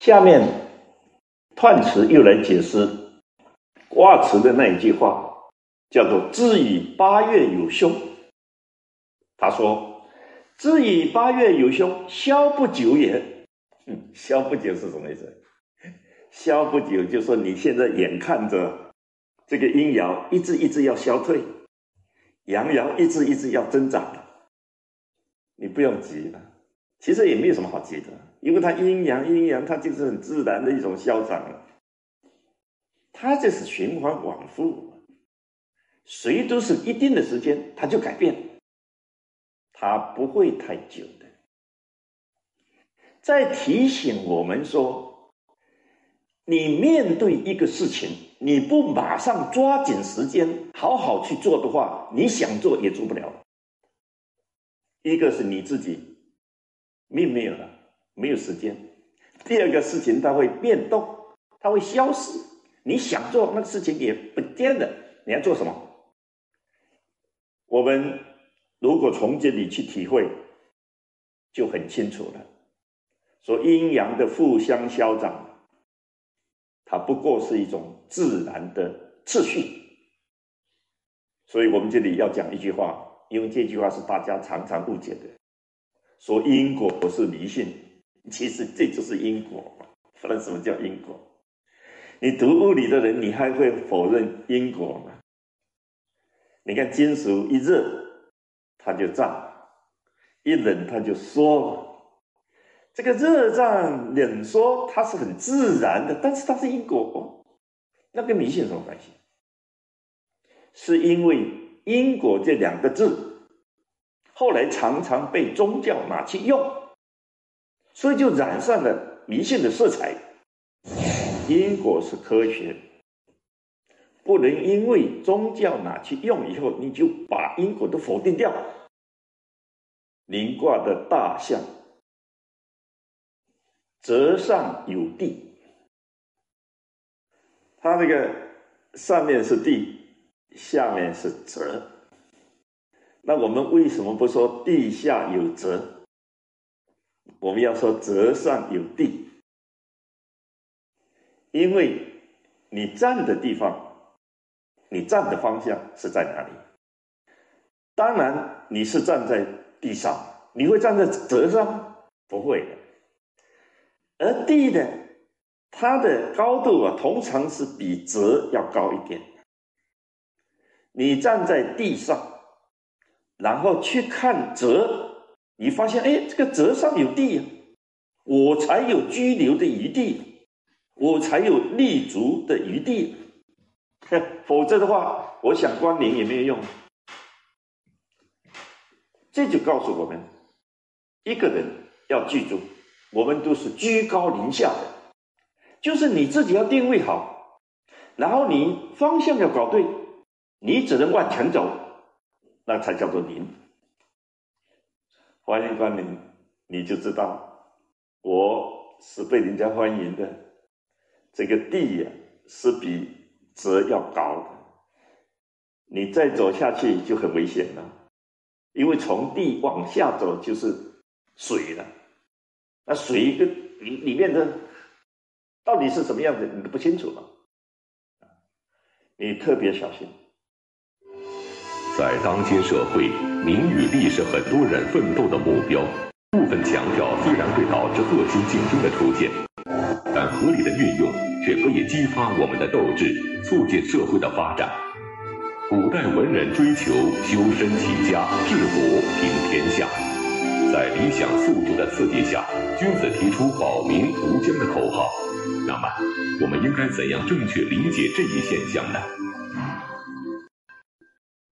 下面彖辞又来解释卦辞的那一句话，叫做“知以八月有凶”。他说：“知以八月有凶，消不久也。”嗯，消不久是什么意思？消不久就说你现在眼看着这个阴爻一直一直要消退，阳爻一直一直要增长，你不用急了。其实也没有什么好急的，因为它阴阳阴阳，它就是很自然的一种消长了。它这是循环往复，谁都是一定的时间，它就改变，它不会太久的。在提醒我们说，你面对一个事情，你不马上抓紧时间好好去做的话，你想做也做不了。一个是你自己。命没有了，没有时间。第二个事情它会变动，它会消失。你想做那个事情也不见了。你要做什么？我们如果从这里去体会，就很清楚了。说阴阳的互相消长，它不过是一种自然的秩序。所以我们这里要讲一句话，因为这句话是大家常常误解的。说因果不是迷信，其实这就是因果嘛。不然什么叫因果？你读物理的人，你还会否认因果吗？你看金属一热，它就胀；一冷，它就缩。这个热胀冷缩，它是很自然的，但是它是因果，那跟迷信什么关系？是因为因果这两个字。后来常常被宗教拿去用，所以就染上了迷信的色彩。因果是科学，不能因为宗教拿去用以后，你就把因果都否定掉。临卦的大象，泽上有地，它那个上面是地，下面是泽。那我们为什么不说地下有泽？我们要说折上有地，因为你站的地方，你站的方向是在哪里？当然你是站在地上，你会站在折上？不会的。而地呢，它的高度啊，通常是比折要高一点。你站在地上。然后去看折，你发现哎，这个泽上有地呀，我才有居留的余地，我才有立足的余地，否则的话，我想光临也没有用。这就告诉我们，一个人要记住，我们都是居高临下的，就是你自己要定位好，然后你方向要搞对，你只能往前走。那才叫做灵。欢迎光临，你就知道我是被人家欢迎的。这个地呀，是比泽要高的，你再走下去就很危险了，因为从地往下走就是水了。那水跟里里面的到底是什么样子，你都不清楚了，你特别小心。在当今社会，名与利是很多人奋斗的目标。部分强调虽然会导致恶性竞争的出现，但合理的运用却可以激发我们的斗志，促进社会的发展。古代文人追求修身齐家治国平天下，在理想诉求的刺激下，君子提出保民无疆的口号。那么，我们应该怎样正确理解这一现象呢？